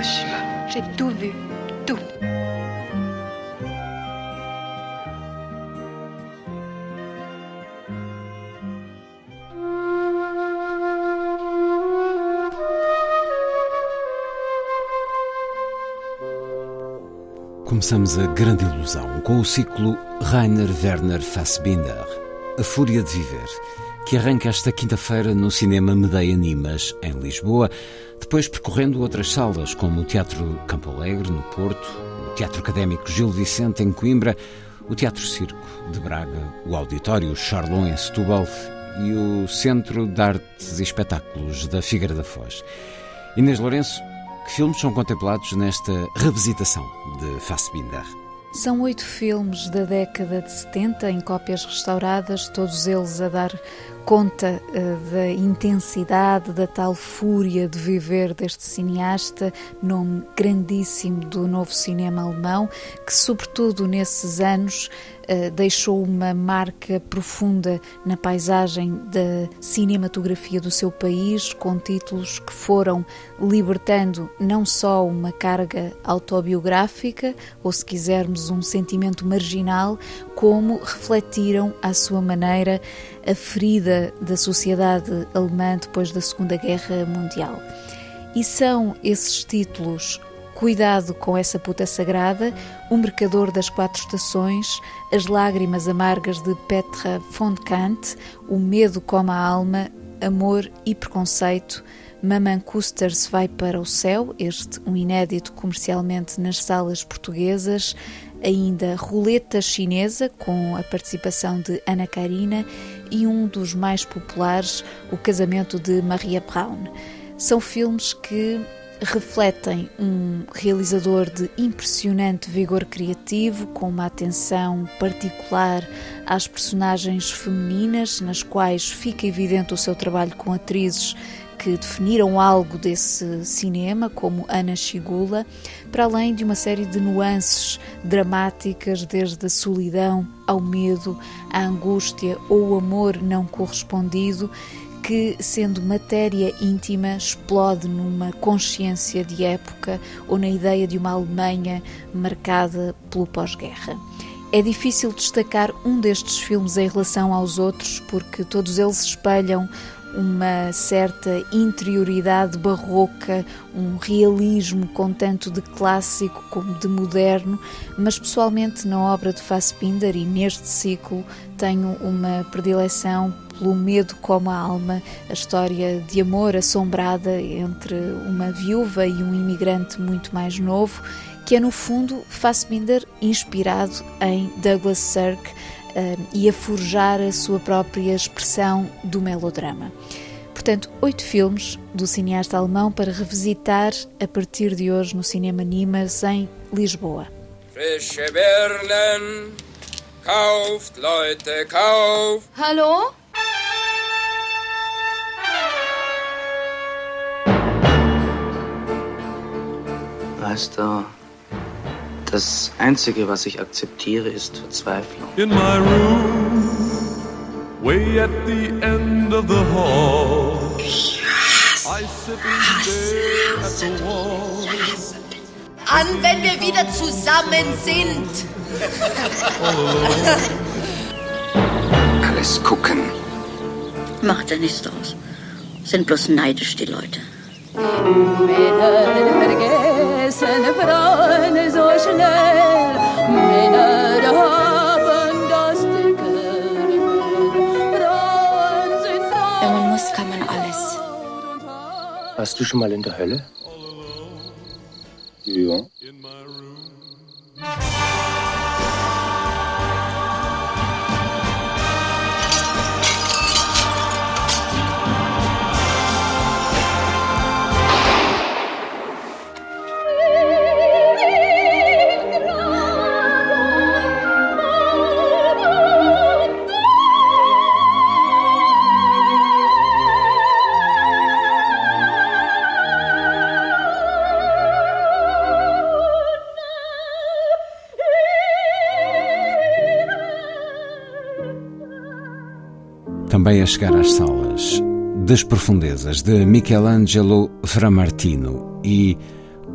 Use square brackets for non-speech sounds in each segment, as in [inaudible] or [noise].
Hiroshima. J'ai tout vu. Tout. Começamos a grande ilusão com o ciclo Rainer Werner Fassbinder, A Fúria de Viver, que arranca esta quinta-feira no Cinema Medeia Nimas, em Lisboa, depois percorrendo outras salas, como o Teatro Campo Alegre, no Porto, o Teatro Académico Gil Vicente, em Coimbra, o Teatro Circo de Braga, o Auditório Charlon, em Setúbal e o Centro de Artes e Espetáculos da Figueira da Foz. Inês Lourenço, que filmes são contemplados nesta revisitação de Fassbinder? São oito filmes da década de 70 em cópias restauradas, todos eles a dar conta uh, da intensidade, da tal fúria de viver deste cineasta, nome grandíssimo do novo cinema alemão, que, sobretudo nesses anos, deixou uma marca profunda na paisagem da cinematografia do seu país, com títulos que foram libertando não só uma carga autobiográfica, ou se quisermos, um sentimento marginal, como refletiram à sua maneira a ferida da sociedade alemã depois da Segunda Guerra Mundial. E são esses títulos Cuidado com essa puta sagrada, O Mercador das Quatro Estações, As Lágrimas Amargas de Petra von Kant, O Medo como a Alma, Amor e Preconceito, Maman Custers vai para o céu, este um inédito comercialmente nas salas portuguesas, ainda Roleta Chinesa, com a participação de Ana Karina, e um dos mais populares, O Casamento de Maria Braun. São filmes que refletem um realizador de impressionante vigor criativo, com uma atenção particular às personagens femininas, nas quais fica evidente o seu trabalho com atrizes que definiram algo desse cinema, como Ana Chigula, para além de uma série de nuances dramáticas, desde a solidão ao medo, à angústia ou o amor não correspondido, que, sendo matéria íntima, explode numa consciência de época ou na ideia de uma Alemanha marcada pelo pós-guerra. É difícil destacar um destes filmes em relação aos outros, porque todos eles espelham uma certa interioridade barroca, um realismo com tanto de clássico como de moderno, mas pessoalmente na obra de Fassbinder e neste ciclo tenho uma predileção pelo medo como a alma, a história de amor assombrada entre uma viúva e um imigrante muito mais novo, que é no fundo Fassbinder inspirado em Douglas Sirk, uh, e a forjar a sua própria expressão do melodrama. Portanto, oito filmes do cineasta alemão para revisitar a partir de hoje no Cinema Nimas em Lisboa. Frische Birnen, kauft Leute, kauft. Hallo? Weißt du, das Einzige, was ich akzeptiere, ist Verzweiflung. In my room, way at the end of the hall. I sit and stare at the wall. An, wenn wir wieder zusammen sind. [laughs] Alles gucken. Macht ja nichts draus. Sind bloß neidisch, die Leute. Schnell. Männer haben das dicke Frauen sind Frauen. Wenn man muss, kann man alles. Warst du schon mal in der Hölle? Ja. Também a chegar às salas, Das Profundezas, de Michelangelo Framartino e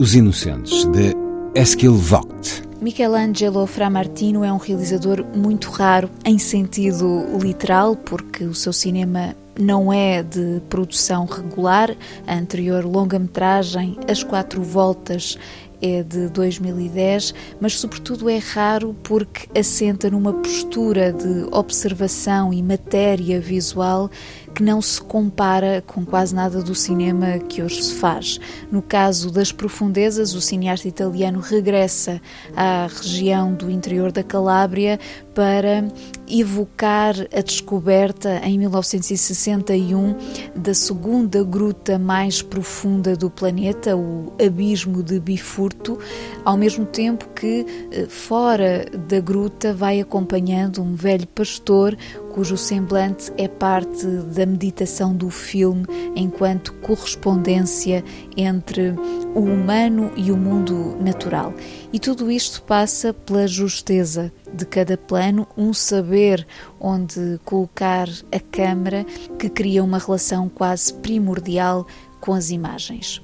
Os Inocentes, de Eskil Vogt. Michelangelo Framartino é um realizador muito raro em sentido literal, porque o seu cinema não é de produção regular. A anterior longa-metragem, As Quatro Voltas, é de 2010, mas sobretudo é raro porque assenta numa postura de observação e matéria visual que não se compara com quase nada do cinema que hoje se faz. No caso das profundezas, o cineasta italiano regressa à região do interior da Calábria para evocar a descoberta em 1961 da segunda gruta mais profunda do planeta, o Abismo de Bifurto, ao mesmo tempo que eh, fora da gruta vai acompanhando um velho pastor cujo semblante é parte da meditação do filme enquanto correspondência entre o humano e o mundo natural. E tudo isto passa pela justeza de cada plano, um saber onde colocar a câmara que cria uma relação quase primordial com as imagens.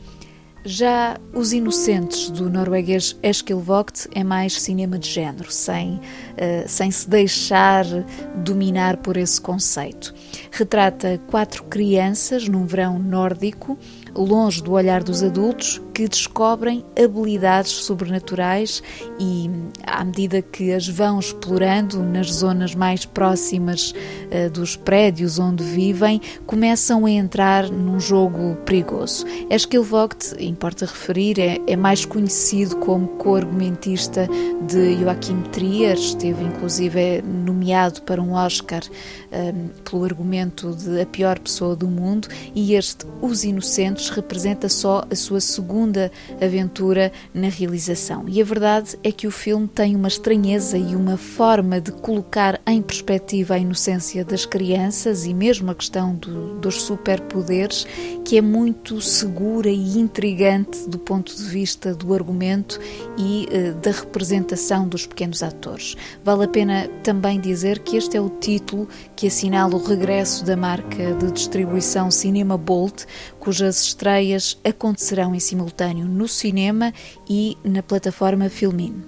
Já Os Inocentes, do norueguês Eskil Vogt, é mais cinema de género, sem, uh, sem se deixar dominar por esse conceito. Retrata quatro crianças num verão nórdico longe do olhar dos adultos, que descobrem habilidades sobrenaturais e, à medida que as vão explorando nas zonas mais próximas uh, dos prédios onde vivem, começam a entrar num jogo perigoso. Eskil Vogt, importa referir, é, é mais conhecido como co-argumentista de Joachim Trier, esteve inclusive nomeado para um Oscar um, pelo argumento de A Pior Pessoa do Mundo, e este Os Inocentes representa só a sua segunda aventura na realização. E a verdade é que o filme tem uma estranheza e uma forma de colocar em perspectiva a inocência das crianças e mesmo a questão do, dos superpoderes que é muito segura e intrigante do ponto de vista do argumento e uh, da representação dos pequenos atores. Vale a pena também dizer que este é o título que assinala o regresso da marca de distribuição Cinema Bolt, cujas estreias acontecerão em simultâneo no cinema e na plataforma Filmin.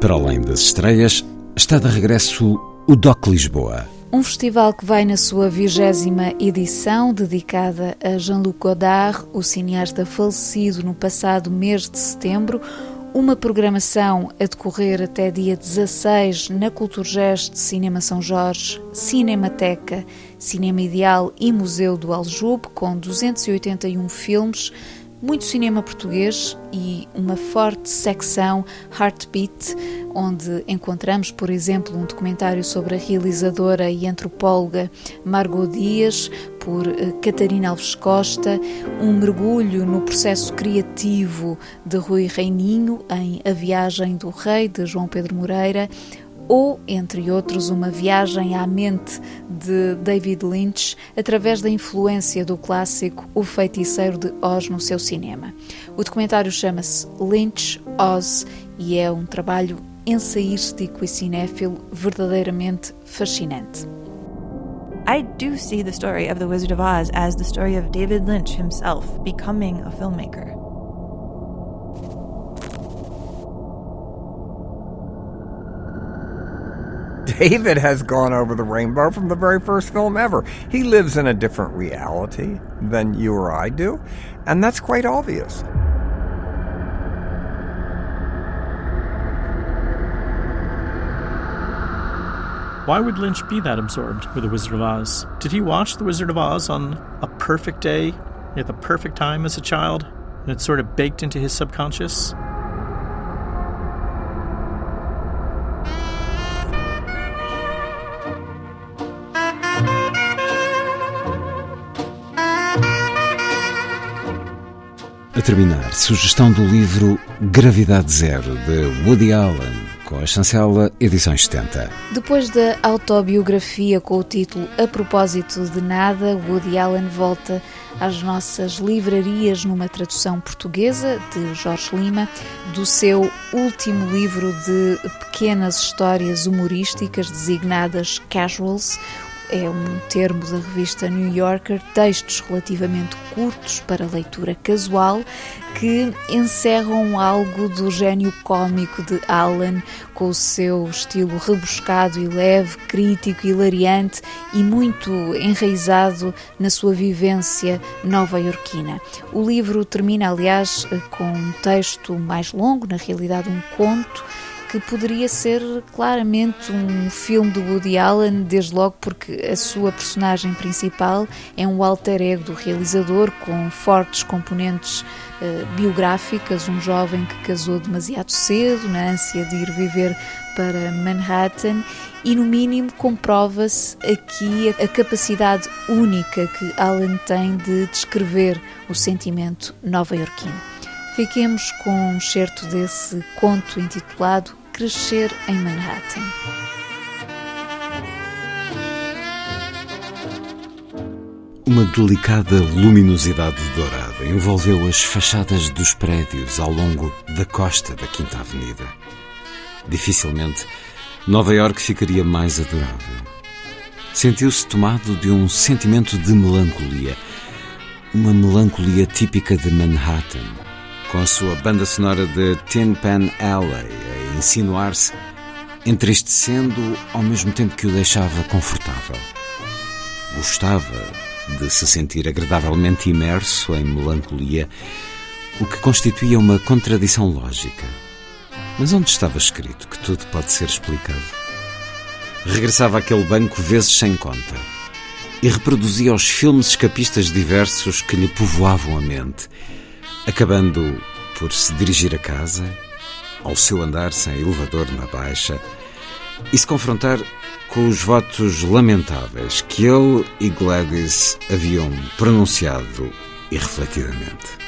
Para além das estreias, está de regresso o DOC Lisboa. Um festival que vai na sua vigésima edição, dedicada a Jean-Luc Godard, o cineasta falecido no passado mês de setembro, uma programação a decorrer até dia 16 na Culturgest Cinema São Jorge, Cinemateca, Cinema Ideal e Museu do Aljube, com 281 filmes, muito cinema português e uma forte secção Heartbeat, onde encontramos, por exemplo, um documentário sobre a realizadora e antropóloga Margot Dias, por eh, Catarina Alves Costa, um mergulho no processo criativo de Rui Reininho em A Viagem do Rei, de João Pedro Moreira, ou, entre outros, uma viagem à mente de David Lynch através da influência do clássico O Feiticeiro de Oz no seu cinema. O documentário chama-se Lynch Oz e é um trabalho ensaístico e cinéfilo verdadeiramente fascinante. I do see the story of The Wizard of Oz as the story of David Lynch himself becoming a filmmaker. David has gone over the rainbow from the very first film ever. He lives in a different reality than you or I do, and that's quite obvious. Why would Lynch be that absorbed with The Wizard of Oz? Did he watch The Wizard of Oz on a perfect day at the perfect time as a child? And it's sort of baked into his subconscious? A terminar, sugestão do livro Gravidade Zero, de Woody Allen, com a chancela Edições 70. Depois da autobiografia com o título A Propósito de Nada, Woody Allen volta às nossas livrarias numa tradução portuguesa de Jorge Lima, do seu último livro de pequenas histórias humorísticas designadas Casuals, é um termo da revista New Yorker, textos relativamente curtos para leitura casual que encerram algo do gênio cômico de Allen, com o seu estilo rebuscado e leve, crítico, hilariante e muito enraizado na sua vivência nova-iorquina. O livro termina, aliás, com um texto mais longo, na realidade um conto, que poderia ser claramente um filme do Woody Allen, desde logo porque a sua personagem principal é um alter ego do realizador, com fortes componentes uh, biográficas, um jovem que casou demasiado cedo, na ânsia de ir viver para Manhattan, e no mínimo comprova-se aqui a capacidade única que Allen tem de descrever o sentimento nova-iorquino. Fiquemos com um certo desse conto intitulado Crescer em Manhattan. Uma delicada luminosidade dourada envolveu as fachadas dos prédios ao longo da costa da Quinta Avenida. Dificilmente Nova York ficaria mais adorável. Sentiu-se tomado de um sentimento de melancolia, uma melancolia típica de Manhattan, com a sua banda sonora de Tin Pan Alley a insinuar-se, entristecendo ao mesmo tempo que o deixava confortável. Gostava de se sentir agradavelmente imerso em melancolia, o que constituía uma contradição lógica. Mas onde estava escrito que tudo pode ser explicado? Regressava àquele banco vezes sem conta e reproduzia os filmes escapistas diversos que lhe povoavam a mente, acabando por se dirigir a casa, ao seu andar sem elevador na baixa, e se confrontar com os votos lamentáveis que ele e Gladys haviam pronunciado irrefletidamente.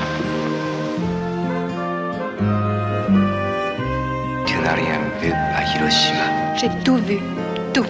J'ai tout vu, tout.